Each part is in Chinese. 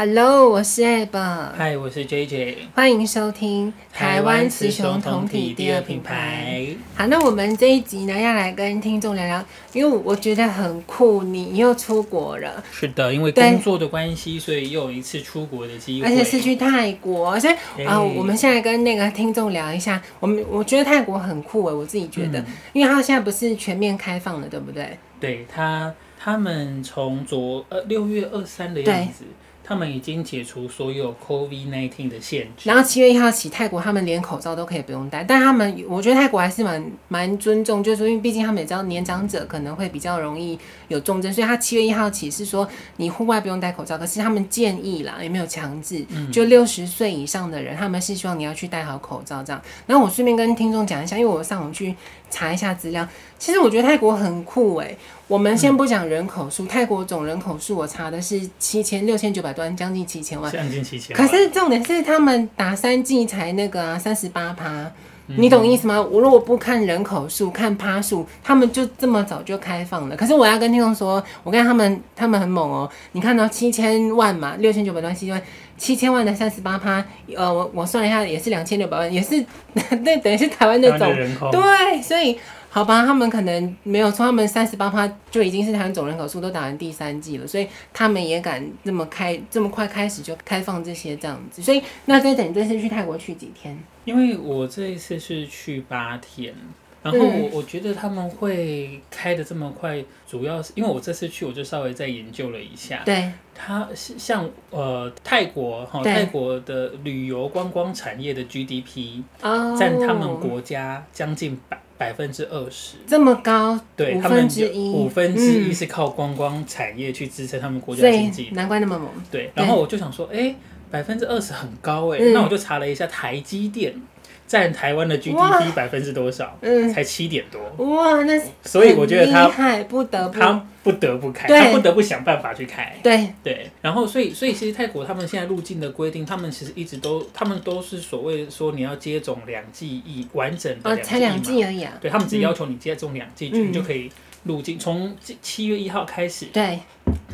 Hello，我是 Ab。Hi，我是 JJ。欢迎收听台湾雌雄同体第二品牌。好，那我们这一集呢，要来跟听众聊聊，因为我觉得很酷，你又出国了。是的，因为工作的关系，所以又有一次出国的机会，而且是去泰国。所以啊、呃，我们现在跟那个听众聊一下，我们我觉得泰国很酷诶，我自己觉得，嗯、因为它现在不是全面开放了，对不对？对，他他们从昨呃六月二三的样子。他们已经解除所有 COVID-19 的限制，然后七月一号起，泰国他们连口罩都可以不用戴。但他们，我觉得泰国还是蛮蛮尊重，就是说，因为毕竟他们也知道年长者可能会比较容易有重症，所以他七月一号起是说你户外不用戴口罩，可是他们建议啦，也没有强制，就六十岁以上的人，他们是希望你要去戴好口罩这样。然后我顺便跟听众讲一下，因为我上网去查一下资料，其实我觉得泰国很酷诶、欸。我们先不讲人口数，嗯、泰国总人口数我查的是七千六千九百多万，将近七千万。将近七千。可是重点是他们打三 G 才那个三十八趴，你懂意思吗？我如果不看人口数，看趴数，他们就这么早就开放了。可是我要跟听众说，我跟他们，他们很猛哦、喔。你看到七千万嘛，六千九百多万，七千万，七千万的三十八趴，呃，我我算了一下，也是两千六百万，也是 那，等于是台湾的总人口。对，所以。好吧，他们可能没有说，他们三十八趴就已经是台湾总人口数都打完第三季了，所以他们也敢这么开这么快开始就开放这些这样子。所以那再等这次去泰国去几天？因为我这一次是去八天，然后我我觉得他们会开的这么快，主要是因为我这次去我就稍微再研究了一下，对，它是像呃泰国哈泰国的旅游观光产业的 GDP 占他们国家将近百。百分之二十，这么高，对，五分之一，五分之一是靠观光产业去支撑他们国家经济，难怪那么猛。对，然后我就想说，哎，百分之二十很高哎，那我就查了一下台积电。占台湾的 GDP 百分之多少？嗯，才七点多。哇，那所以我觉得他不得不他不得不开，他不得不想办法去开。对对，然后所以所以其实泰国他们现在入境的规定，他们其实一直都他们都是所谓说你要接种两剂疫完整的两剂，才两剂而已啊。对，他们只要求你接种两剂，你就可以入境。从七月一号开始。对。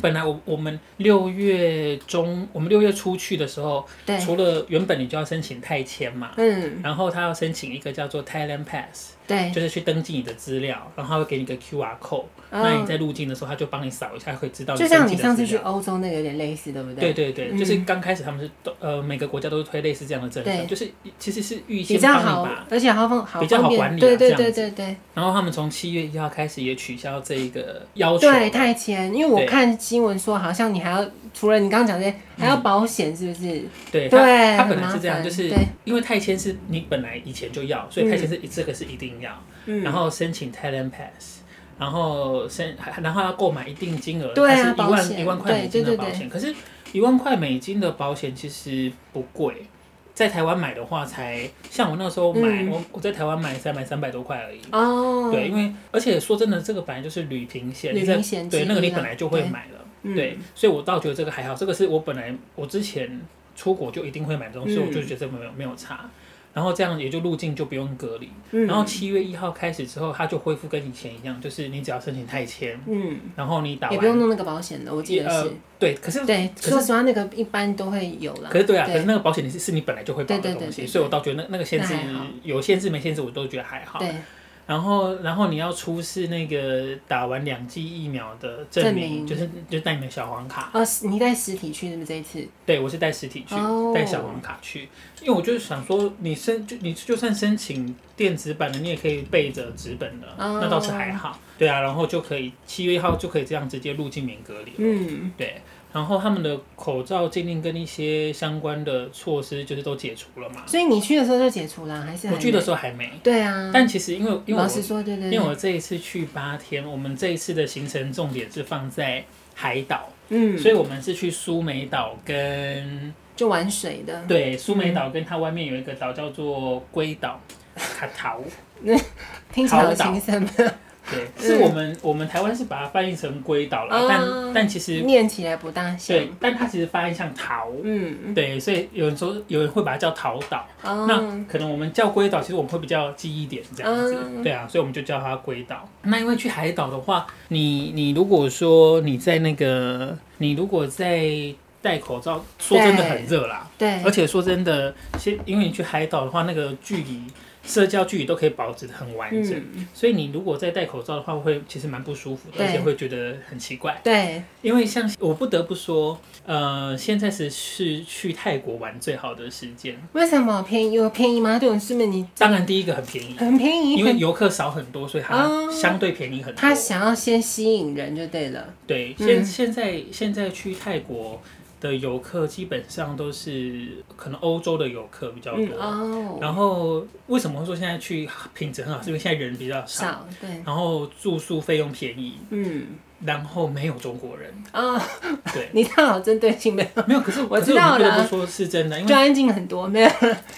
本来我我们六月中，我们六月初去的时候，对除了原本你就要申请泰签嘛，嗯，然后他要申请一个叫做 Thailand Pass。对，就是去登记你的资料，然后他会给你个 QR code，那你在入境的时候，他就帮你扫一下，会知道。就像你上次去欧洲那个有点类似，对不对？对对对，就是刚开始他们是都呃每个国家都是推类似这样的政策，就是其实是预先帮你把，而且好方好比较好管理，对对对对对。然后他们从七月一号开始也取消这一个要求，对泰签，因为我看新闻说好像你还要除了你刚刚讲这些，还要保险，是不是？对对，他本来是这样，就是因为泰签是你本来以前就要，所以泰签是这个是一定要。然后申请 Thailand Pass，然后申然后要购买一定金额，它是一万一万块美金的保险。可是，一万块美金的保险其实不贵，在台湾买的话才像我那时候买，我我在台湾买才买三百多块而已。哦，对，因为而且说真的，这个本来就是旅平险，旅平险对那个你本来就会买了，对，所以我倒觉得这个还好。这个是我本来我之前出国就一定会买的东西，我就觉得没有没有差。然后这样也就入境就不用隔离，嗯、然后七月一号开始之后，它就恢复跟以前一样，就是你只要申请泰签，嗯，然后你打完也不用弄那个保险的，我记得是，呃、对，可是对，可是说实话那个一般都会有了，可是对啊，对。可是那个保险你是是你本来就会保的东西，所以我倒觉得那那个限制有限制没限制我都觉得还好，对。然后，然后你要出示那个打完两剂疫苗的证明，就是就带你的小黄卡。哦，你带实体去是不是这一次？对，我是带实体去，哦、带小黄卡去，因为我就是想说，你申就你就算申请电子版的，你也可以背着纸本的，哦、那倒是还好。对啊，然后就可以七月一号就可以这样直接入境免隔离。嗯，对。然后他们的口罩禁令跟一些相关的措施就是都解除了嘛，所以你去的时候就解除了，还是还我去的时候还没？对啊，但其实因为因为我老实说，对对，因为我这一次去八天，我们这一次的行程重点是放在海岛，嗯，所以我们是去苏梅岛跟就玩水的，对，苏梅岛跟它外面有一个岛叫做龟岛 卡桃，那 听起来好轻松。对，是我们我们台湾是把它翻译成龟岛了，但但其实念起来不大像。对，但它其实发音像桃，嗯，对，所以有人说有人会把它叫桃岛，那可能我们叫龟岛，其实我们会比较记忆点这样子，对啊，所以我们就叫它龟岛。那因为去海岛的话，你你如果说你在那个，你如果在戴口罩，说真的很热啦。对，而且说真的，先因为你去海岛的话，那个距离。社交距离都可以保持得很完整，嗯、所以你如果在戴口罩的话，会其实蛮不舒服的，而且会觉得很奇怪。对，因为像我不得不说，呃，现在是是去泰国玩最好的时间。为什么便宜？有便宜吗？对，我是不是你？当然，第一个很便宜，很便宜，因为游客少很多，所以它相对便宜很多。他想要先吸引人就对了。对，现现在现在去泰国。的游客基本上都是可能欧洲的游客比较多，嗯哦、然后为什么会说现在去品质很好？是因为现在人比较少，少对，然后住宿费用便宜，嗯。然后没有中国人啊，对，你看好针对性没有？没有，可是我知道了，不说是真的，因为就安静很多，没有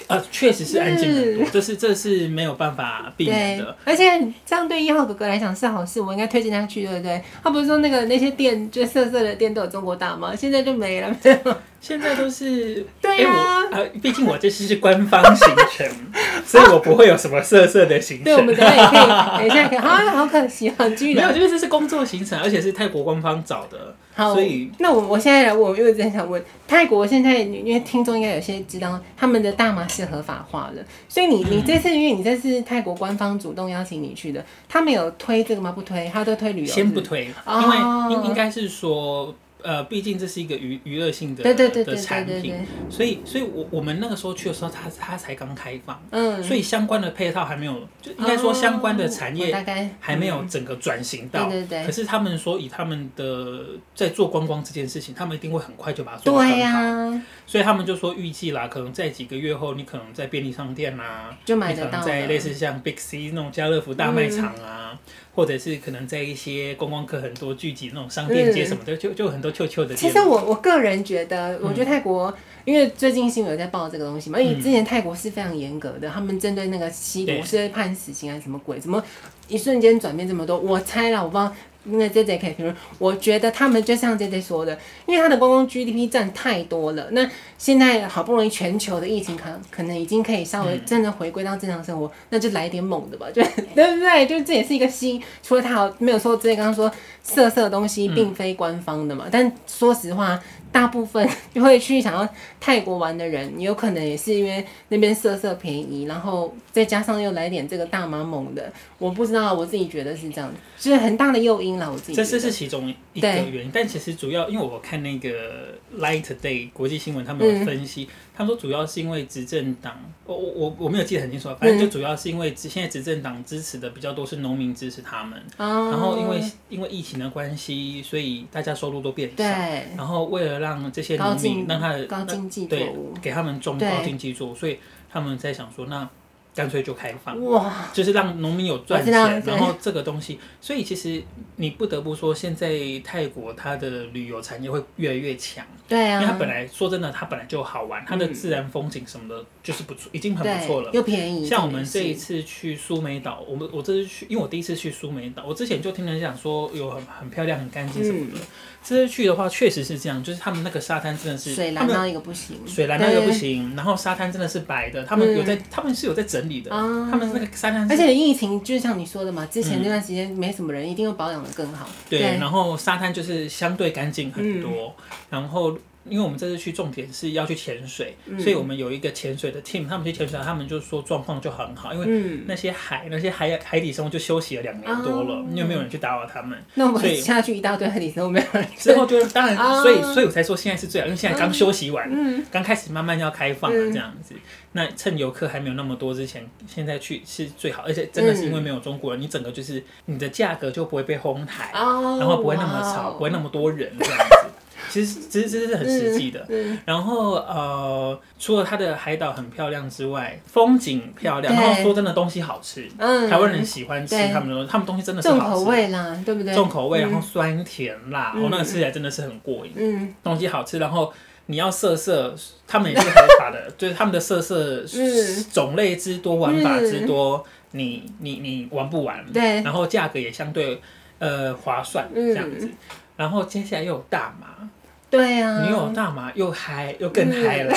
啊，确实是安静很多，这是这是没有办法避免的。而且这样对一号哥哥来讲是好事，我应该推荐他去，对不对？他不是说那个那些店就色色的店都有中国大吗？现在就没了，没有。现在都是 对呀，呃，毕竟我这次是官方行程，所以我不会有什么色色的行程。对，我们等下也可以，等一下可以。啊，好可惜啊，没有，就是这是工作行程，而且是泰国官方找的。好，所以那我我现在来问，因为真想问泰国现在，因为听众应该有些知道，他们的大麻是合法化的，所以你你这次，因为你这次泰国官方主动邀请你去的，他们有推这个吗？不推，他都推旅游。先不推，因为应应该是说。呃，毕竟这是一个娱娱乐性的的产品，所以，所以我我们那个时候去的时候，它它才刚开放，嗯，所以相关的配套还没有，就应该说相关的产业大概还没有整个转型到，对对对。可是他们说以他们的在做观光这件事情，他们一定会很快就把它做很好，所以他们就说预计啦，可能在几个月后，你可能在便利商店啊，就买得到，在类似像 Big C 那种家乐福大卖场啊。或者是可能在一些观光客很多聚集那种商店街什么的，嗯、就就很多臭臭的。其实我我个人觉得，我觉得泰国，嗯、因为最近新闻有在报这个东西嘛，因为之前泰国是非常严格的，他们针对那个吸毒是会判死刑还是什么鬼，怎么一瞬间转变这么多？我猜了，我不知道。因为 J J 可以评论，我觉得他们就像 J J 说的，因为他的观光 G D P 占太多了。那现在好不容易全球的疫情可能可能已经可以稍微真的回归到正常生活，嗯、那就来点猛的吧，就对不对？就这也是一个新，除了他好没有说 J J 刚刚说色色的东西并非官方的嘛，嗯、但说实话。大部分就会去想要泰国玩的人，有可能也是因为那边色色便宜，然后再加上又来点这个大麻猛的，我不知道，我自己觉得是这样，就是很大的诱因啦。我自己这这是是其中一个原因，但其实主要因为我看那个 Light Day 国际新闻，他们有分析。嗯他说主要是因为执政党，我我我我没有记得很清楚，反正就主要是因为现在执政党支持的比较多是农民支持他们，嗯、然后因为因为疫情的关系，所以大家收入都变少，对。然后为了让这些农民让他的高经济对给他们种高经济作物，所以他们在想说那。干脆就开放，哇，就是让农民有赚钱，然后这个东西，所以其实你不得不说，现在泰国它的旅游产业会越来越强，对啊，因为它本来说真的，它本来就好玩，它的自然风景什么的，就是不错，已经很不错了，又便宜。像我们这一次去苏梅岛，我们我这次去，因为我第一次去苏梅岛，我之前就听人讲说有很很漂亮、很干净什么的。这次去的话，确实是这样，就是他们那个沙滩真的是水蓝到一个不行，水蓝到一个不行，然后沙滩真的是白的，他们有在，他们是有在整理的，他们那个沙滩，而且疫情就像你说的嘛，之前那段时间没什么人，一定会保养的更好。对，然后沙滩就是相对干净很多，然后。因为我们这次去重点是要去潜水，嗯、所以我们有一个潜水的 team，他们去潜水，他们就说状况就很好，因为那些海那些海海底生物就休息了两年多了，因为、嗯、没有人去打扰他们。那我们下去一大堆海底生物没有人。之后就当然，哦、所以所以我才说现在是最好，因为现在刚休息完，嗯、刚开始慢慢要开放了这样子。嗯、那趁游客还没有那么多之前，现在去是最好，而且真的是因为没有中国人，你整个就是你的价格就不会被哄抬，哦、然后不会那么吵，不会那么多人这样子。其实，其实这是很实际的。嗯嗯、然后，呃，除了它的海岛很漂亮之外，风景漂亮，然后说真的，东西好吃。嗯，台湾人喜欢吃他们的，对他们东西真的是好吃。重口味啦，对不对？重口味，然后酸甜辣，嗯、哦，那个吃起来真的是很过瘾。嗯，东西好吃，然后你要色色，他们也是合法的，就是他们的色色种类之多，玩法之多，你你你玩不玩。对，然后价格也相对呃划算，这样子。嗯、然后接下来又有大麻。对啊，你有大麻又嗨，又更嗨了。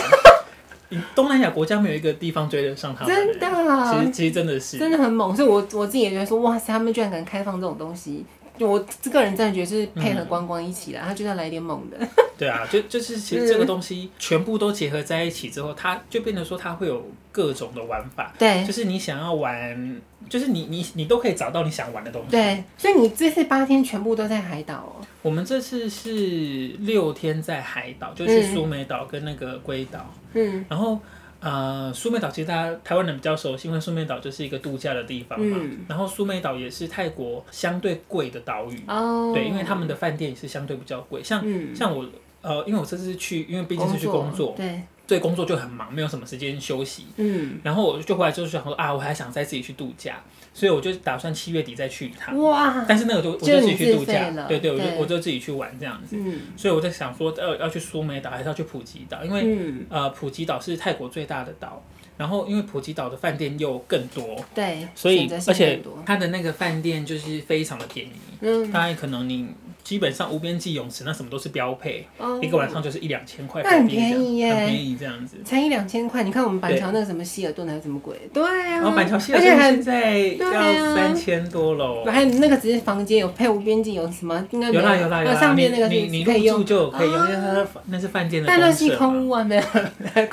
东南亚国家没有一个地方追得上他们。真的，其实其实真的是，真的很猛。所以我我自己也觉得说，哇塞，他们居然敢开放这种东西。我这个人真的觉得是配合观光一起来，他就要来点猛的。对啊，就就是其实这个东西全部都结合在一起之后，它就变成说它会有各种的玩法。对，就是你想要玩，就是你你你都可以找到你想玩的东西。对，所以你这次八天全部都在海岛哦。我们这次是六天在海岛，就是苏梅岛跟那个龟岛。嗯，然后。呃，苏梅岛其实大家台湾人比较熟悉，因为苏梅岛就是一个度假的地方嘛。嗯、然后苏梅岛也是泰国相对贵的岛屿，哦、对，因为他们的饭店也是相对比较贵。像、嗯、像我，呃，因为我这次去，因为毕竟是去工作，对。对工作就很忙，没有什么时间休息。嗯，然后我就回来就是想说啊，我还想再自己去度假，所以我就打算七月底再去一趟。哇！但是那个就我就自己去度假，对对，我就我就自己去玩这样子。嗯，所以我在想说，要要去苏梅岛还是要去普吉岛？因为、嗯、呃，普吉岛是泰国最大的岛。然后，因为普吉岛的饭店又更多，对，所以而且它的那个饭店就是非常的便宜，嗯，大概可能你基本上无边际泳池那什么都是标配，一个晚上就是一两千块，很便宜耶，很便宜这样子，才一两千块。你看我们板桥那个什么希尔顿还是什么鬼？对啊，然后板桥希尔顿现在要三千多喽，还有那个只是房间有配无边际泳池吗？应该有啦有啦有啦，上面那个你你入住就可以用，因为它那是饭店的，但那是空屋啊，没有，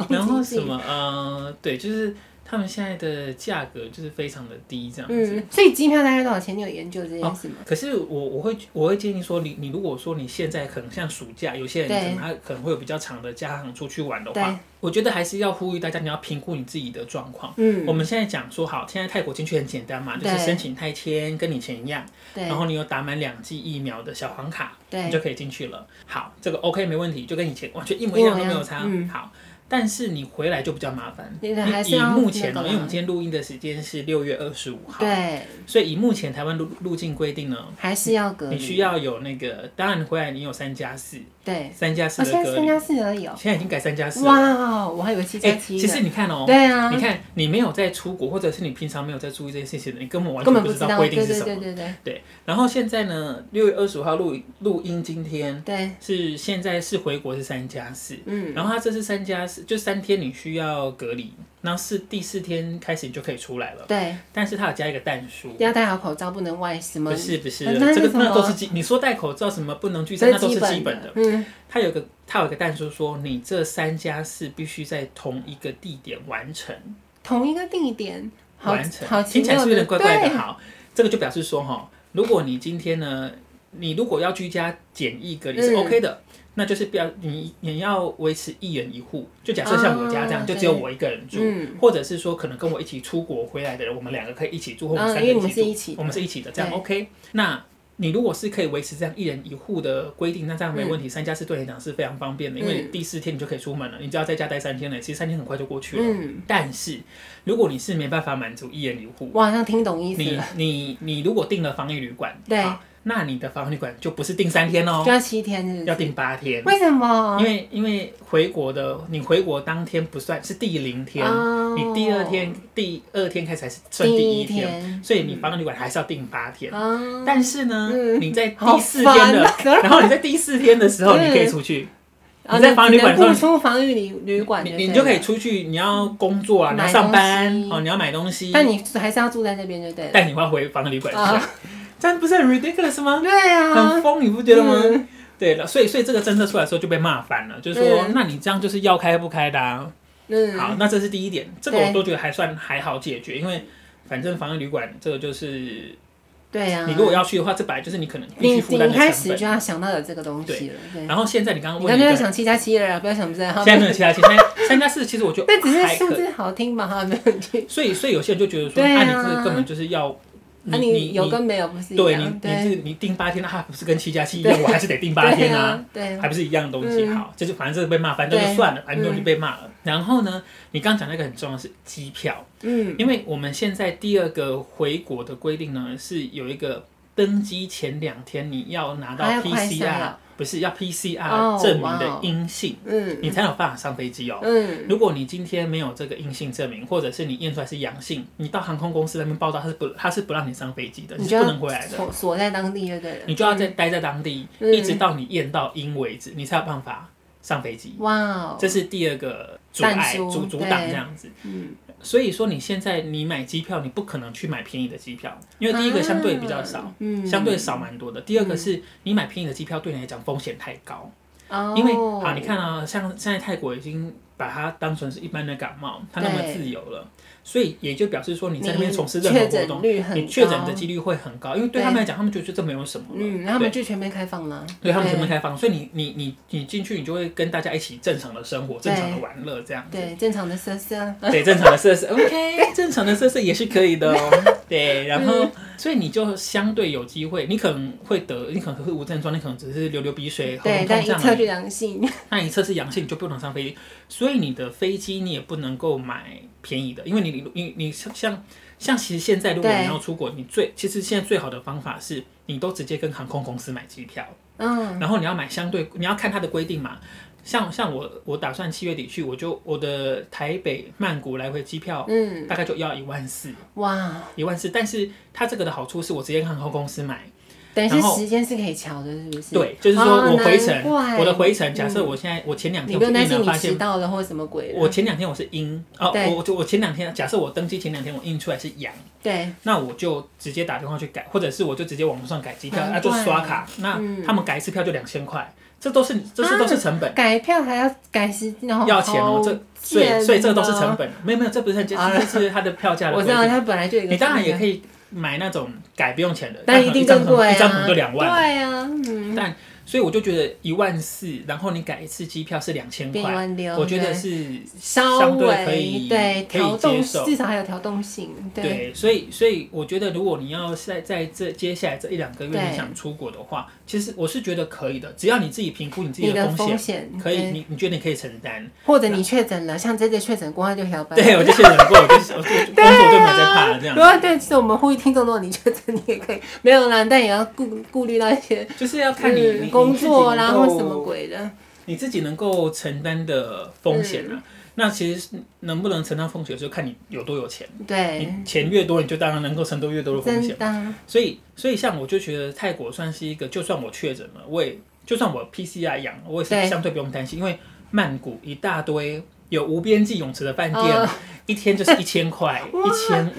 然后什么呃，对，就是。他们现在的价格就是非常的低，这样子。嗯，所以机票大概多少钱？你有研究这件事吗？哦，可是我我会我会建议说，你你如果说你现在可能像暑假，有些人可能他可能会有比较长的假期出去玩的话，我觉得还是要呼吁大家，你要评估你自己的状况。嗯，我们现在讲说好，现在泰国进去很简单嘛，就是申请泰签，跟你以前一样。对。然后你有打满两剂疫苗的小黄卡，对，你就可以进去了。好，这个 OK 没问题，就跟以前完全一模一样都没有差。嗯，好。但是你回来就比较麻烦。你以目前呢，因为我们今天录音的时间是六月二十五号，对，所以以目前台湾路入境规定呢，还是要隔离。你需要有那个，当然回来你有三加四，对，三加四的隔离。三加四而已哦。现在已经改三加四。哇，我还以为七加七。其实你看哦，对啊，你看你没有在出国，或者是你平常没有在注意这些事情的，你根本完全不知道规定是什么。对对对对。然后现在呢，六月二十五号录录音，今天对是现在是回国是三加四，嗯，然后他这是三加四，就三天你。需要隔离，然后是第四天开始你就可以出来了。对，但是他有加一个蛋书，要戴好口罩，不能外什么？不是不是，这个那都是基。你说戴口罩什么不能聚餐，那都是基本的。嗯，他有个他有个蛋书说，你这三家是必须在同一个地点完成。同一个地点完成，听起来是不是有点怪怪的？好，这个就表示说哈，如果你今天呢，你如果要居家检疫隔离是 OK 的。那就是不要你，你要维持一人一户，就假设像我家这样，就只有我一个人住，或者是说可能跟我一起出国回来的人，我们两个可以一起住，或者三个人一起住，我们是一起的，这样 OK。那你如果是可以维持这样一人一户的规定，那这样没问题，三加四对你讲是非常方便的，因为第四天你就可以出门了，你只要在家待三天了，其实三天很快就过去了。但是如果你是没办法满足一人一户，我好像听懂意思了。你你你如果订了防疫旅馆，对。那你的防疫旅馆就不是定三天哦，就要七天是是？要定八天。为什么？因为因为回国的，你回国当天不算是第零天，你第二天第二天开始才是算第一天，所以你防疫旅馆还是要定八天。但是呢，你在第四天的，然后你在第四天的时候，你可以出去。你在防疫旅馆上出防疫旅旅馆，你就可以出去。你要工作啊，你要上班哦，你要买东西。但你还是要住在那边，就对。但你要回防疫旅馆去。这样不是很 ridiculous 吗？对啊，很疯，你不觉得吗？嗯、对了，所以所以这个政策出来的时候就被骂翻了，就是说，嗯、那你这样就是要开不开的啊？嗯，好，那这是第一点，这个我都觉得还算还好解决，因为反正防疫旅馆这个就是，对啊，你如果要去的话，这本来就是你可能必须负担的成本。你开始就要想到有这个东西了。对，然后现在你刚刚问，你刚刚在想七加七了，不要想不在。现在没有七加七，现在三加四，其实我觉得 那只是数字好听嘛，哈，没问题。所以所以有些人就觉得说，那、啊啊、你这个根本就是要。你你有跟没有不是一样？对，你你是你订八天，那它不是跟七加七一样？我还是得订八天啊，对，还不是一样的东西。好，就是反正这个被骂反正就算了，反正就被骂了。然后呢，你刚刚讲那个很重要的是机票，嗯，因为我们现在第二个回国的规定呢，是有一个登机前两天你要拿到 PCR。不是要 PCR 证明的阴性，嗯，你才有办法上飞机哦。嗯，如果你今天没有这个阴性证明，或者是你验出来是阳性，你到航空公司那边报道，他是不，他是不让你上飞机的，你是不能回来的。锁在当地就对了。你就要在待在当地，一直到你验到阴为止，你才有办法上飞机。哇哦，这是第二个阻碍阻阻挡这样子。嗯，所以说你现在你买机票，你不可能去买便宜的机票，因为第一个相对比较少，嗯，相对少蛮多的。第二个是你买便宜的机票对你来讲风险太高。哦，因为好，你看啊，像现在泰国已经把它当成是一般的感冒，它那么自由了。所以也就表示说，你在那边从事任何活动，你确诊的几率会很高，因为对他们来讲，他们就觉得这没有什么。嗯，他们就全面开放了。对，他们全面开放，所以你你你你进去，你就会跟大家一起正常的生活，正常的玩乐这样子。对，正常的色色。对，正常的色色。OK，正常的色色也是可以的哦。对，然后所以你就相对有机会，你可能会得，你可能会无症状，你可能只是流流鼻水、喉咙痛这样。对，但一测就阳性。那一测是阳性，你就不能上飞机，所以你的飞机你也不能够买。便宜的，因为你你你你像像其实现在如果你要出国，你最其实现在最好的方法是你都直接跟航空公司买机票，嗯，然后你要买相对你要看它的规定嘛，像像我我打算七月底去，我就我的台北曼谷来回机票，嗯，大概就要一万四，哇，一万四，但是它这个的好处是我直接跟航空公司买。等于是时间是可以调的，是不是？对，就是说我回程，我的回程，假设我现在我前两天，我不用担心你迟到了或什么鬼。我前两天我是阴哦，我就我前两天，假设我登机前两天我印出来是阳，对，那我就直接打电话去改，或者是我就直接网络上改机票，那就刷卡，那他们改一次票就两千块，这都是这是都是成本。改票还要改时，然后要钱哦，这所以所以这都是成本，没有没有，这不是很这是它的票价的。我知道它本来就你当然也可以。买那种改不用钱的，但一定更 贵啊！一张可能就两万。对啊，嗯。但所以我就觉得一万四，然后你改一次机票是两千块，我觉得是稍微可以对可以接受，至少还有调动性。对，所以所以我觉得如果你要在在这接下来这一两个月你想出国的话，其实我是觉得可以的，只要你自己评估你自己的风险，可以，你你觉得你可以承担，或者你确诊了，像这次确诊过后就调班。对，我就确诊过，我就我就工作就没在怕了这样。对，对，其实我们呼吁听众，如果你确诊，你也可以没有啦，但也要顾顾虑到一些，就是要看你。工作然后什么鬼的，你自己能够承担的风险啊？嗯、那其实能不能承担风险，就看你有多有钱。对，你钱越多，你就当然能够承担越多的风险。所以，所以像我就觉得泰国算是一个，就算我确诊了，我也就算我 PCR 阳，我也是相对不用担心，因为曼谷一大堆有无边际泳池的饭店，哦、一天就是一千块，一千五，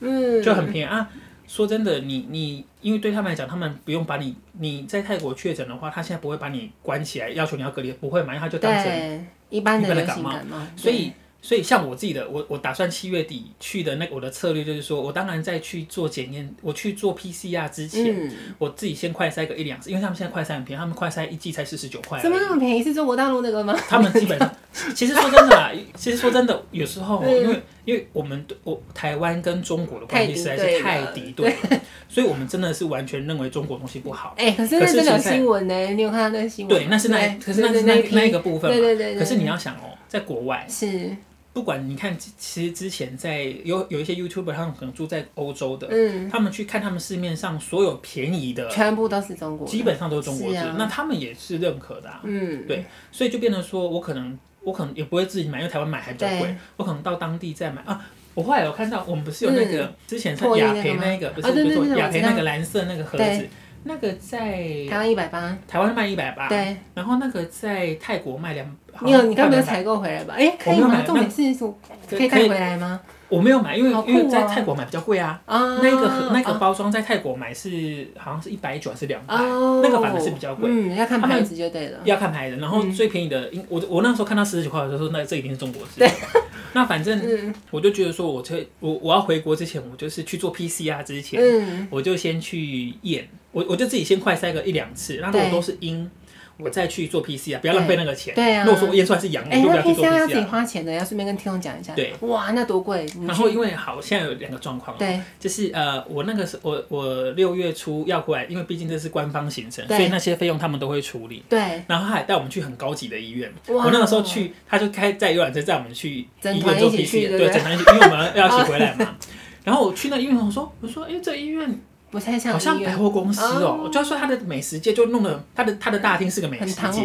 嗯，就很便宜啊。说真的，你你因为对他们来讲，他们不用把你你在泰国确诊的话，他现在不会把你关起来，要求你要隔离，不会嘛？因为他就当成一般的感冒，所以所以像我自己的，我我打算七月底去的那个，我的策略就是说，我当然在去做检验，我去做 PCR 之前，嗯、我自己先快筛个一两次，因为他们现在快筛很便宜，他们快筛一剂才四十九块，怎么那么便宜？是中国大陆那个吗？他们基本上，其实说真的啦，其实说真的，有时候 因为。因为我们我台湾跟中国的关系实在是太敌对了，所以我们真的是完全认为中国东西不好。哎，可是那是新闻呢，你有看到那个新闻？对，那是那，可是那是那那一个部分嘛。对对对。可是你要想哦，在国外是不管你看，其实之前在有有一些 YouTuber，他们可能住在欧洲的，嗯，他们去看他们市面上所有便宜的，全部都是中国，基本上都是中国制，那他们也是认可的，嗯，对，所以就变成说我可能。我可能也不会自己买，因为台湾买还比较贵。我可能到当地再买啊。我后来有看到，我们不是有那个、嗯、之前是雅培那个，不是不是雅培那个蓝色那个盒子，那个在台湾一百八，台湾卖一百八。对，然后那个在泰国卖两。你有你刚没有采购回来吧？哎、欸，可以吗？重点是可以带回来吗？我没有买，因为因为在泰国买比较贵啊。那个那个包装在泰国买是好像是一百九还是两百，那个反而是比较贵。嗯，要看牌子就对了。要看牌子，然后最便宜的，我我那时候看到四十九块，我就说那这一定是中国制。那反正我就觉得说，我我我要回国之前，我就是去做 PCR 之前，我就先去验，我我就自己先快筛个一两次，然后我都是阴。我再去做 PCR 啊，不要浪费那个钱。对啊，如果说我验出来是阳，我就不要去做 PCR。要自己花钱的，要顺便跟听众讲一下。对，哇，那多贵！然后因为好，现在有两个状况。对，就是呃，我那个时我我六月初要过来，因为毕竟这是官方行程，所以那些费用他们都会处理。对。然后他还带我们去很高级的医院。我那个时候去，他就开在游览车载我们去医院做 PCR，对，整团一起，因为我们要一起回来嘛。然后我去那医院，我说我说，哎，这医院。不太像，好像百货公司哦、我。就要说他的美食街就弄得他的他的大厅是个美食街，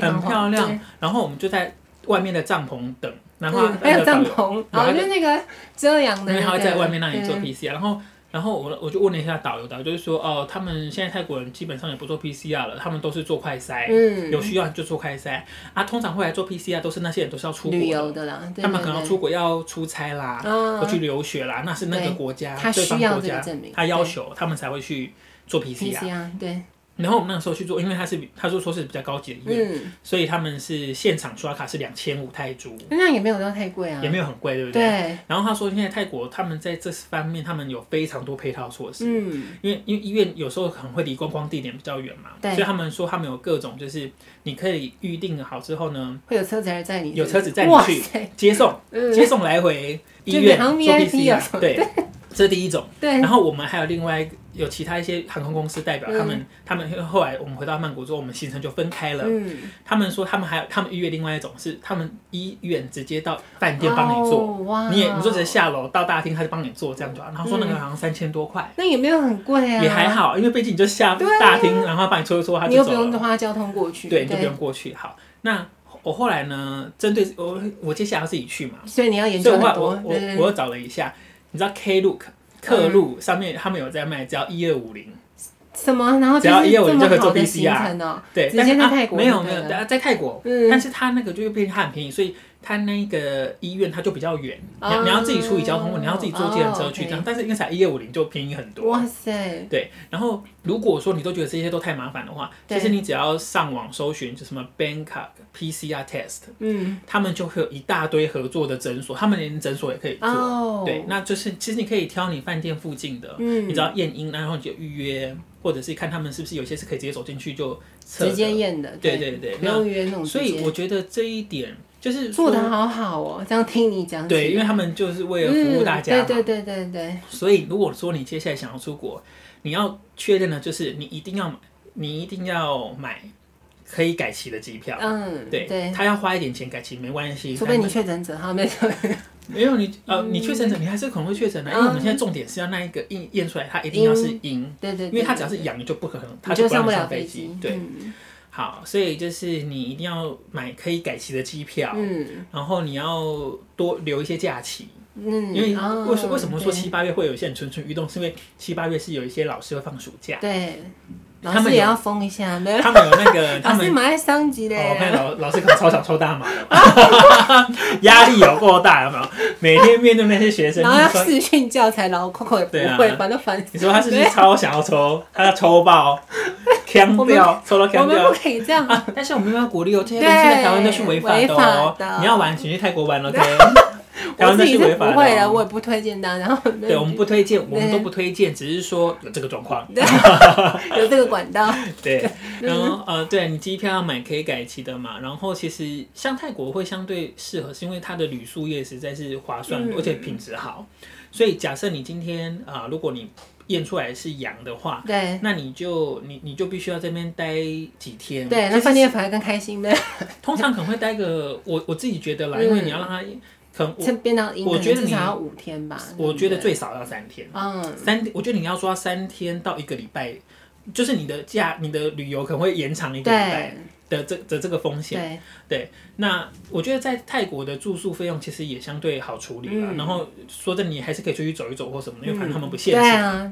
很漂亮。然后我们就在外面的帐篷等，然后 还有帐篷，然后就那个遮阳的，然后在外面那里做 PCR。然后然后我我就问了一下导游，导游就是说，哦，他们现在泰国人基本上也不做 PCR 了，他们都是做快筛，嗯，有需要就做快筛。啊。通常会来做 PCR 都是那些人都是要出国旅游的啦，对对对，他们可能要出国要出差啦，要、嗯、去留学啦，那是那个国家对方国家他要求他们才会去做 PCR，, PCR 对。然后我们那个时候去做，因为他是他说说是比较高级的医院，嗯、所以他们是现场刷卡是两千五泰铢，那也没有到太贵啊，也没有很贵，对不对？对。然后他说现在泰国他们在这方面他们有非常多配套措施，嗯，因为因为医院有时候可能会离观光地点比较远嘛，对，所以他们说他们有各种就是你可以预定好之后呢，会有车子来载你，有车子载你去接送，嗯、接送来回医院做 PCR，对。这是第一种，对。然后我们还有另外有其他一些航空公司代表，他们、嗯、他们后来我们回到曼谷之后，我们行程就分开了。嗯。他们说他们还有他们预约另外一种是他们医院直接到饭店帮你做！你也你就直接下楼到大厅，他就帮你做这样就好。然后说那个好像三千多块，那也没有很贵啊，也还好，因为毕竟你就下大厅，啊、然后帮你搓一搓，他就走了。你又不用花交通过去，对，你就不用过去。好，那我后来呢，针对我我接下来要自己去嘛，所以你要研究很多。我我我又找了一下，你知道 Klook。客路上面他们有在卖，只要一二五零。什么？然后只要一二五零就可以做 PCR。对，直接在泰国。没有没有，在泰国。但是他那个就变成很便宜，所以。他那个医院他就比较远，你你要自己处理交通，你要自己坐计程车去这样，但是因为才一二五零就便宜很多。哇塞！对，然后如果说你都觉得这些都太麻烦的话，其实你只要上网搜寻就什么 Bangkok PCR test，嗯，他们就会有一大堆合作的诊所，他们连诊所也可以做。对，那就是其实你可以挑你饭店附近的，嗯，你只要验阴，然后你就预约，或者是看他们是不是有些是可以直接走进去就直接验的。对对对，不用约那种。所以我觉得这一点。就是做的好好哦，这样听你讲。对，因为他们就是为了服务大家嘛。对对对对对。所以如果说你接下来想要出国，你要确认的就是你一定要买，你一定要买可以改期的机票。嗯，对对。他要花一点钱改期没关系，除非你确诊者哈，没错。没有你呃，你确诊者你还是可能会确诊的，因为我们现在重点是要那一个验验出来，它一定要是阴。对对。因为它只要是阳，你就不可能，它就不让上飞机。对。好，所以就是你一定要买可以改期的机票，嗯，然后你要多留一些假期，嗯，因为为什、哦、为什么说七八月会有一些人蠢蠢欲动，是因为七八月是有一些老师会放暑假，对。他们也要封一下，没有？他们有那个，他们蛮爱上级的。我看老老师可能超想抽大麻的，压力有够大，有没有？每天面对那些学生，然后要试训教材，然后扣扣也不会，把它烦。你说他是不是超想要抽？他要抽爆，锵掉，抽到锵掉。我们不可以这样。但是我们要鼓励哦，这些东西在台湾都是违法的哦。你要玩，请去泰国玩，OK？我自己是不会的，我也不推荐的。然后，对，我们不推荐，我们都不推荐，只是说有这个状况，有这个管道。对，然后呃，对你机票要买可以改期的嘛。然后其实像泰国会相对适合，是因为它的旅宿业实在是划算，而且品质好。所以假设你今天啊，如果你验出来是阳的话，对，那你就你你就必须要在这边待几天。对，那饭店反而更开心呗。通常可能会待个，我我自己觉得啦，因为你要让他。可变到阴，我觉得你要五天吧。我觉得最少要三天。嗯，三，我觉得你要说三天到一个礼拜，就是你的假，你的旅游可能会延长一个礼拜的这的这个风险。对，对。那我觉得在泰国的住宿费用其实也相对好处理了。然后说真的，你还是可以出去走一走或什么的，因为反正他们不限制。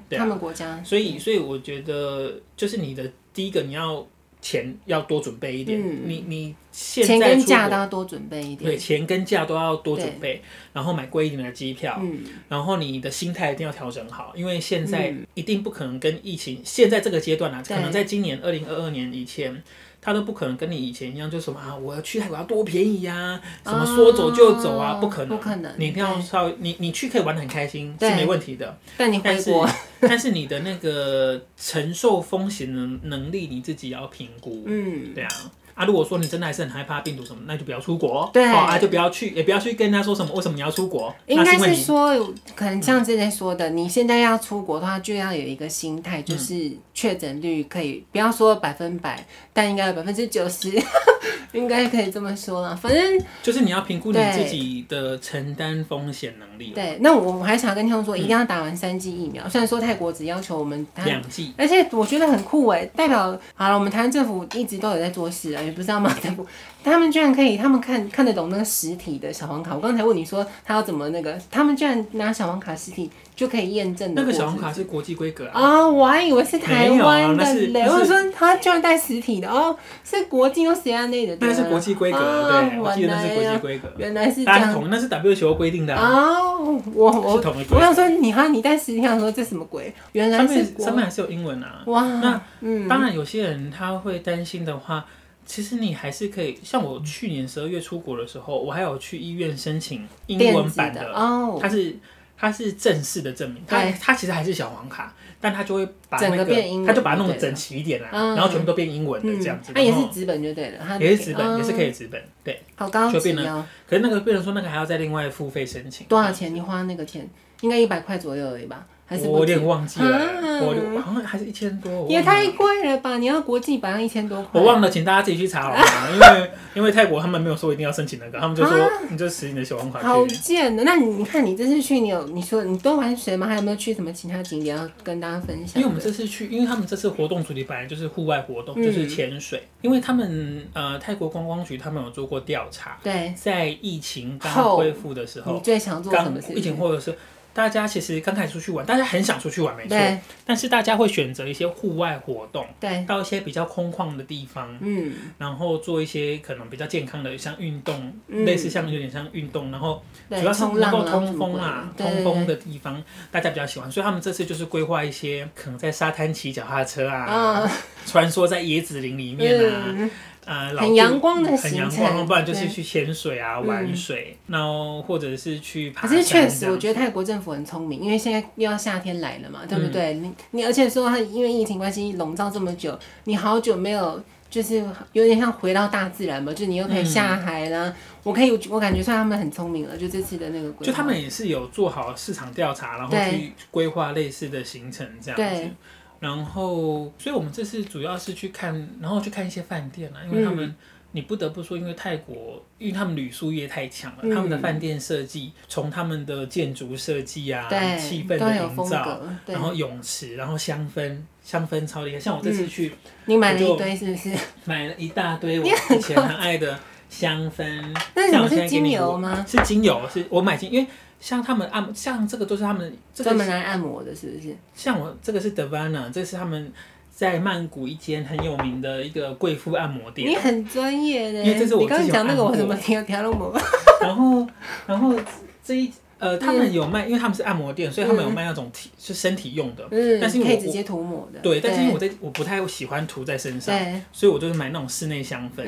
对啊，他们国家。所以，所以我觉得就是你的第一个你要。钱要多准备一点，嗯、你你现在钱跟假都要多准备一点，对，钱跟假都要多准备，然后买贵一点的机票，嗯、然后你的心态一定要调整好，因为现在一定不可能跟疫情、嗯、现在这个阶段啊，可能在今年二零二二年以前。他都不可能跟你以前一样，就什么啊，我要去泰国要多便宜呀，什么说走就走啊，不可能，不可能。你一定要稍微，你你去可以玩得很开心，是没问题的。但你回国，但是你的那个承受风险能能力，你自己要评估。嗯，对啊。啊，如果说你真的还是很害怕病毒什么，那就不要出国。对，啊，就不要去，也不要去跟人家说什么，为什么你要出国？应该是说，可能像之前说的，你现在要出国的话，就要有一个心态，就是确诊率可以不要说百分百，但应该有百分之九十，应该可以这么说了。反正就是你要评估你自己的承担风险能力。对，那我还想跟听众说，一定要打完三剂疫苗。虽然说泰国只要求我们两剂，而且我觉得很酷哎，代表好了，我们台湾政府一直都有在做事啊。也不知道马德布，他们居然可以，他们看看得懂那个实体的小黄卡。我刚才问你说他要怎么那个，他们居然拿小黄卡实体就可以验证。那个小黄卡是国际规格啊！啊，我还以为是台湾的嘞。我说他居然带实体的哦，是国际又谁啊那的？那是国际规格，对，我记得那是国际规格。原来是这样，那是 WHO 规定的哦，我我我想说你哈，你带实体，想说这什么鬼？原来是上面还是有英文啊。哇，那嗯，当然有些人他会担心的话。其实你还是可以，像我去年十二月出国的时候，我还有去医院申请英文版的，哦，它是它是正式的证明，它它其实还是小黄卡，但它就会把那个，它就把它弄得整齐一点啦，然后全部都变英文的这样子。它也是纸本就对了，也是纸本，也是可以纸本，对，好高级哦。可是那个变成说那个还要再另外付费申请，多少钱？你花那个钱？应该一百块左右而已吧？我有点忘记了，我好像还是一千多，也太贵了吧？你要国际版一千多块，我忘了，请大家自己去查好吗？因为因为泰国他们没有说一定要申请那个，他们就说你就使你的小黄卡。好贱的！那你你看你这次去，你有你说你都玩水吗？还有没有去什么其他景点要跟大家分享？因为我们这次去，因为他们这次活动主题本来就是户外活动，就是潜水。因为他们呃泰国观光局他们有做过调查，对，在疫情刚恢复的时候，你最想做什么事？疫情或者是。大家其实刚开始出去玩，大家很想出去玩，没错。但是大家会选择一些户外活动，对，到一些比较空旷的地方，嗯，然后做一些可能比较健康的，像运动，嗯、类似像有点像运动，然后主要是能够通风啊，通风的地方，大家比较喜欢。所以他们这次就是规划一些可能在沙滩骑脚踏车啊，啊穿梭在椰子林里面啊。嗯呃，很阳光的行程，很阳光，不然就是去潜水啊、玩水，然后或者是去爬山。可是确实，我觉得泰国政府很聪明，因为现在又要夏天来了嘛，对不对？你你，而且说它因为疫情关系笼罩这么久，你好久没有，就是有点像回到大自然嘛，就你又可以下海啦。我可以，我感觉算他们很聪明了，就这次的那个规划，就他们也是有做好市场调查，然后去规划类似的行程这样子。然后，所以我们这次主要是去看，然后去看一些饭店啊，因为他们，嗯、你不得不说，因为泰国，因为他们旅宿业太强了，嗯、他们的饭店设计，从他们的建筑设计啊，对气氛的营造，然后泳池，然后香氛，香氛超厉害。像我这次去，嗯、你买了一堆是不是？买了一大堆我以前很爱的香氛。那你们是精油吗？是精油，是我买精，因为。像他们按，像这个都是他们专门来按摩的，是不是？像我这个是 Devana，这是他们在曼谷一间很有名的一个贵妇按摩店。你很专业的，因为这是我刚刚讲那个我怎么听听不懂。然后，然后这一。呃，他们有卖，因为他们是按摩店，所以他们有卖那种体是身体用的，嗯，但是可以直接涂抹的。对，但是因为我在我不太喜欢涂在身上，所以我就是买那种室内香氛。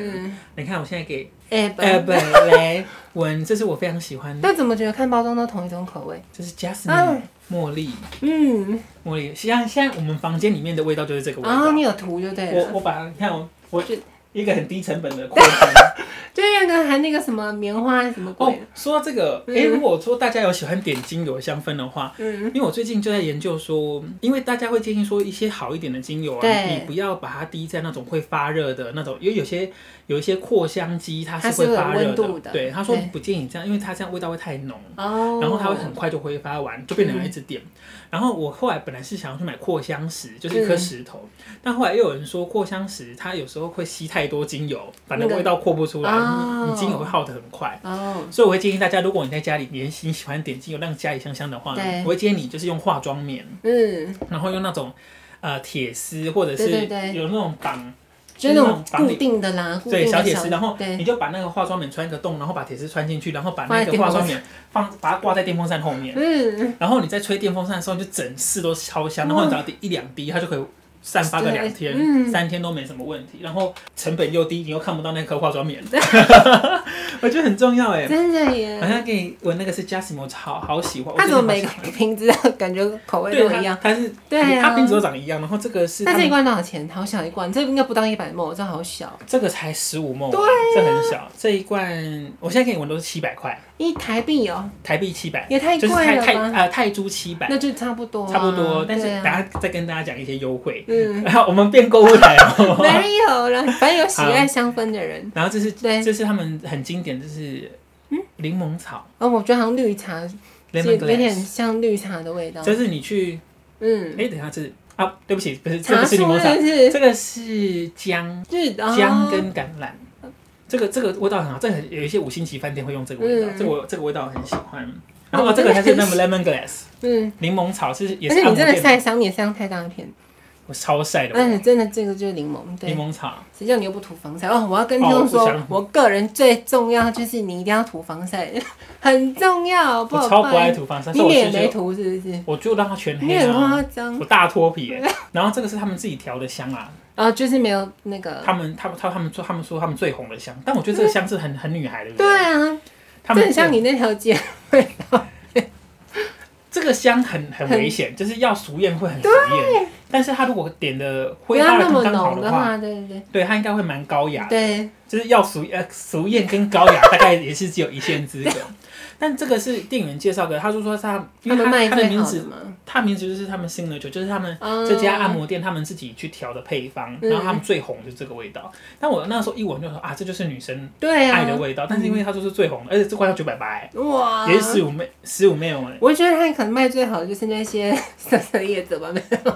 你看我现在给哎哎不来闻，这是我非常喜欢的。但怎么觉得看包装都同一种口味？这是 Jasmine 茉莉，嗯，茉莉。像现在我们房间里面的味道就是这个味道。啊，你有涂就对了。我我把你看我我就。一个很低成本的扩 香，就那个还那个什么棉花什么鬼哦，说到这个，哎、如果说大家有喜欢点精油香氛的话，嗯，因为我最近就在研究说，因为大家会建议说一些好一点的精油啊，你不要把它滴在那种会发热的那种，因为有些有一些扩香机它是会发热的，的。对，他说不建议这样，因为它这样味道会太浓，哦，然后它会很快就挥发完，就变成一直点。嗯、然后我后来本来是想要去买扩香石，就是一颗石头，嗯、但后来又有人说扩香石它有时候会吸太多精油，反正味道扩不出来，你精油会耗得很快。哦，所以我会建议大家，如果你在家里你你喜欢点精油让家里香香的话，我会建议你就是用化妆棉，嗯，然后用那种呃铁丝或者是有那种绑，就是那种固定的啦，对小铁丝，然后你就把那个化妆棉穿一个洞，然后把铁丝穿进去，然后把那个化妆棉 放把它挂在电风扇后面，嗯，然后你在吹电风扇的时候，就整室都超香，然后你只要滴一两滴，它就可以。散发个两天、嗯、三天都没什么问题，然后成本又低，你又看不到那颗化妆棉，我觉得很重要哎，真的耶！好像给你闻那个是 Jasmine，好好喜欢。它怎么每个瓶子感觉口味都一样？它是对啊，它瓶子都长一样。然后这个是，它这一罐多少钱？好小一罐，这个应该不到一百 ml，这好小。这个才十五 ml，对，这很小。这一罐我现在给你闻都是七百块。一台币哦，台币七百，也太贵了吧？就是泰呃泰铢七百，那就差不多，差不多。但是等下再跟大家讲一些优惠。嗯，然后我们变购物台哦。没有了，反正有喜爱香氛的人。然后这是对，这是他们很经典，就是嗯柠檬草。哦，我觉得好像绿茶，有点像绿茶的味道。就是你去嗯，哎，等下这是啊，对不起，不是，这个是柠檬茶，这个是姜，姜跟橄榄。这个这个味道很好，这很有一些五星级饭店会用这个味道，这个这个味道我很喜欢。然后这个还是那么 lemon glass，嗯，柠檬草是也是。而且你真的晒伤，你晒太大一片。我超晒的，但是真的这个就是柠檬，对，柠檬草。谁叫你又不涂防晒？哦，我要跟听众说，我个人最重要就是你一定要涂防晒，很重要。我超不爱涂防晒，你脸没涂是不是？我就让它全黑。你很夸张。我大脱皮，然后这个是他们自己调的香啊。啊，就是没有那个。他们他们他他们说他们说他们最红的香，但我觉得这个香是很很女孩的。对啊，他们很像你那条街味道。这个香很很危险，就是要熟艳会很熟艳。但是他如果点的挥发的刚好的话，对对对，对他应该会蛮高雅。对，就是要熟呃熟艳跟高雅大概也是只有一线之隔。但这个是店员介绍的，他就说他，因为他他的名字，他名字就是他们 signature，就是他们这家按摩店他们自己去调的配方，然后他们最红就是这个味道。但我那时候一闻就说啊，这就是女生爱的味道。但是因为他说是最红的，而且这块要九百八，哇，也是十五妹十五妹哦。我觉得他可能卖最好的就是那些 色色叶子吧，没有，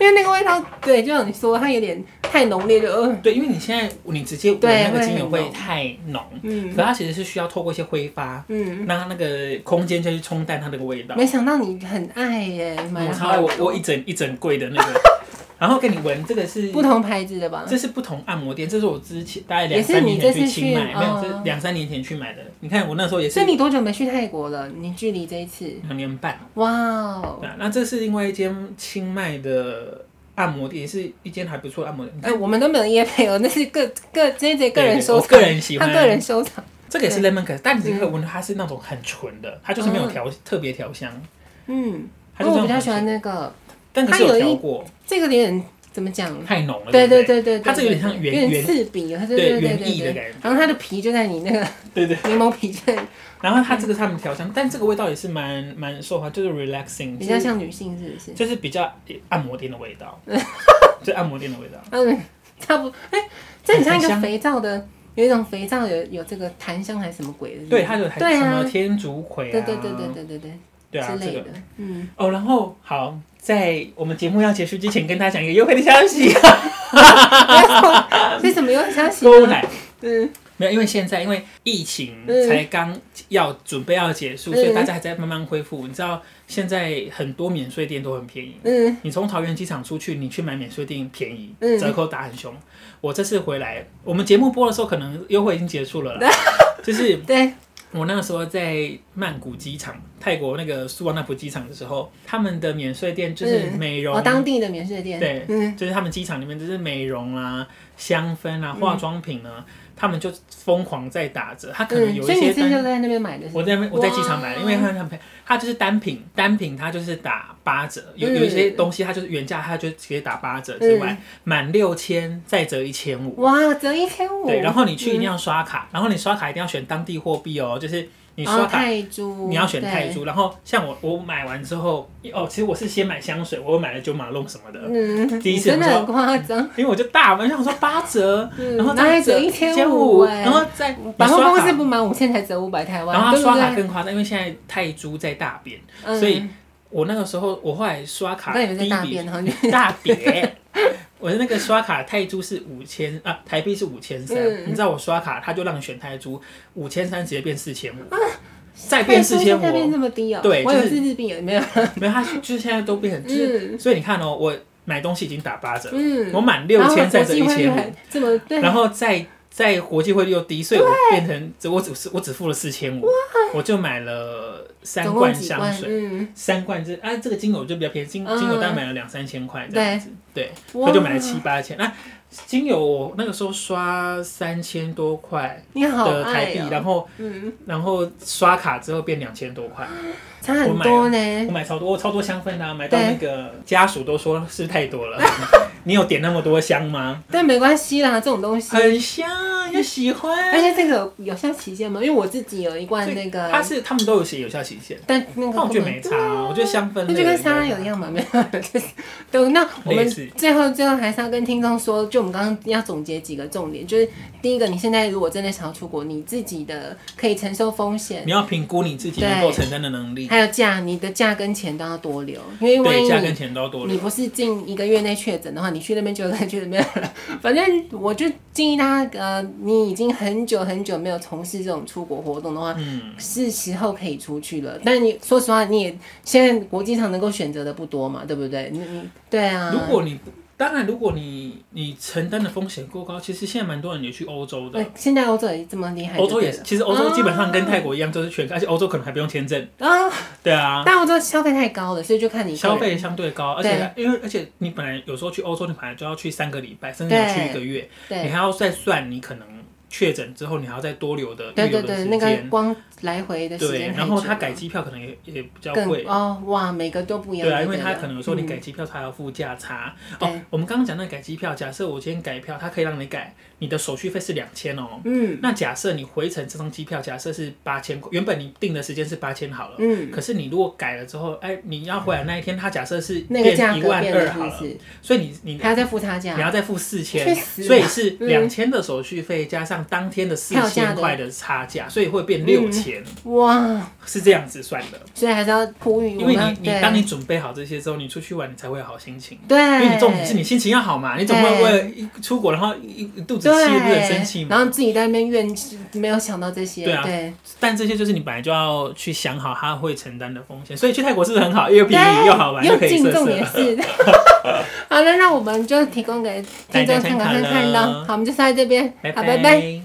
因为那个味道，对，就像你说，它有点太浓烈，就对，因为你现在你直接闻那个精油会太浓，嗯，可它其实是需要透过一些挥发，嗯。让它那个空间就去冲淡它那个味道。没想到你很爱耶，我超爱我我一整一整柜的那个，然后给你闻，这个是不同牌子的吧？这是不同按摩店，这是我之前大概两三年前去清迈，没有，这两三年前去买的。你看我那时候也是。所以你多久没去泰国了？你距离这一次两年半。哇哦！那这是另外一间清迈的按摩店，也是一间还不错按摩店。哎，我们都没有业配哦，那是个个 JJ 个人收藏，个人喜欢，他个人收藏。这个也是 lemon grass，但你可以闻它是那种很纯的，它就是没有调特别调香。嗯，我比较喜欢那个，但它有调过。这个有点怎么讲？太浓了。对对对对，它这个有点像圆圆刺鼻，它是对圆意的感觉。然后它的皮就在你那个 对对柠檬皮在。然后它这个他们调香，但这个味道也是蛮蛮受欢迎，就是 relaxing，比较像女性是不是？就是比较按摩店的味道，就按摩店的味道。嗯，差不多。哎，这很像一个肥皂的。有一种肥皂有有这个檀香还是什么鬼的？对，它有什么天竺葵啊？对对对对对对对，对啊，之类的。嗯。哦，然后好，在我们节目要结束之前，跟大家讲一个优惠的消息。是什么优惠消息？购物奶。嗯。没有，因为现在因为疫情才刚要准备要结束，所以大家还在慢慢恢复。你知道现在很多免税店都很便宜。嗯。你从桃园机场出去，你去买免税店便宜，折扣打很凶。我这次回来，我们节目播的时候，可能优惠已经结束了啦。就是，对，我那个时候在曼谷机场，泰国那个苏万纳普机场的时候，他们的免税店就是美容，哦，当地的免税店，对，嗯，就是他们机场里面就是美容啊、香氛啊、化妆品啊。他们就疯狂在打折，他可能有一些单，所以你是就在那边买的？我在那边，我在机场买的，因为他很便宜，他就是单品，单品他就是打八折，有有一些东西它就是原价，它就直接打八折之外，满六千再折一千五。哇，折一千五！对，然后你去一定要刷卡，然后你刷卡一定要选当地货币哦，就是。你刷卡，你要选泰铢，然后像我，我买完之后，哦，其实我是先买香水，我买了九马龙什么的，嗯，第一次真的很夸张，因为我就大嘛，想说八折，然后再折一千五，然后再百货公司不满五千才折五百台湾，然后刷卡更夸张，因为现在泰铢在大贬，所以我那个时候我后来刷卡第一笔大贬。我的那个刷卡泰铢是五千啊，台币是五千三。你知道我刷卡，他就让你选泰铢，五千三直接变四千五，再变四千五，再变这么低哦？对，我是日币，没有 没有，他就是现在都变很低。所以你看哦，我买东西已经打八折，我满六千再折一千五，这么对，然后再再国际汇率又低，所以我变成只我只我只付了四千五，我就买了。三罐香水，嗯、三罐这啊，这个精油就比较便宜，精精油大概买了两三千块这样子，对，他就买了七八千。那、啊、精油我那个时候刷三千多块的台币，喔、然后，嗯、然后刷卡之后变两千多块，差很多呢。我买超多，我超多香氛、啊，买到那个家属都说是太多了。你有点那么多香吗？但没关系啦，这种东西很香，也喜欢。而且这个有效期限吗？因为我自己有一罐那个，它是他们都有写有效期限，但那个我觉得没差，我觉得香氛那就跟沙拉油一样嘛，没有。对，那我们最后最后还是要跟听众说，就我们刚刚要总结几个重点，就是第一个，你现在如果真的想要出国，你自己的可以承受风险，你要评估你自己能够承担的能力，还有价，你的价跟钱都要多留，因为万一价跟钱都要多留，你不是近一个月内确诊的话，你去那边就再去那边了。反正我就建议大家，呃，你已经很久很久没有从事这种出国活动的话，嗯，是时候可以出去了。但你说实话，你也现在国际上能够选择的不多嘛，对不对？你你对啊。如果你当然，如果你你承担的风险过高，其实现在蛮多人也去欧洲的。现在欧洲也这么厉害。欧洲也是，其实欧洲基本上跟泰国一样，都是全，而且欧洲可能还不用签证啊。对啊。但欧洲消费太高了，所以就看你消费相对高，而且因为而且你本来有时候去欧洲，你本来就要去三个礼拜，甚至要去一个月，你还要再算你可能。确诊之后，你还要再多留的预留的时间。对对对，那个光来回的时间。对，然后他改机票可能也也比较贵。哦，哇，每个都不一样。对啊，因为他可能有时候你改机票，他要付价差。哦，我们刚刚讲那改机票，假设我今天改票，他可以让你改，你的手续费是两千哦。嗯。那假设你回程这张机票，假设是八千块，原本你定的时间是八千好了。嗯。可是你如果改了之后，哎，你要回来那一天，他假设是变一万二好了。所以你你还要再付差价。你要再付四千，所以是两千的手续费加上当天的四。千块的差价，所以会变六千。哇，是这样子算的。所以还是要呼吁，因为你你当你准备好这些之后，你出去玩，你才会有好心情。对，因为你重点是你心情要好嘛，你总不能为了一出国然后一肚子气，不很生气嘛。然后自己在那边怨，没有想到这些。对啊，但这些就是你本来就要去想好他会承担的风险。所以去泰国是不是很好？又便宜又好玩，又可以色色。也是。好了，那我们就提供给听众参考看看喽。好，我们就在这边，好，拜拜。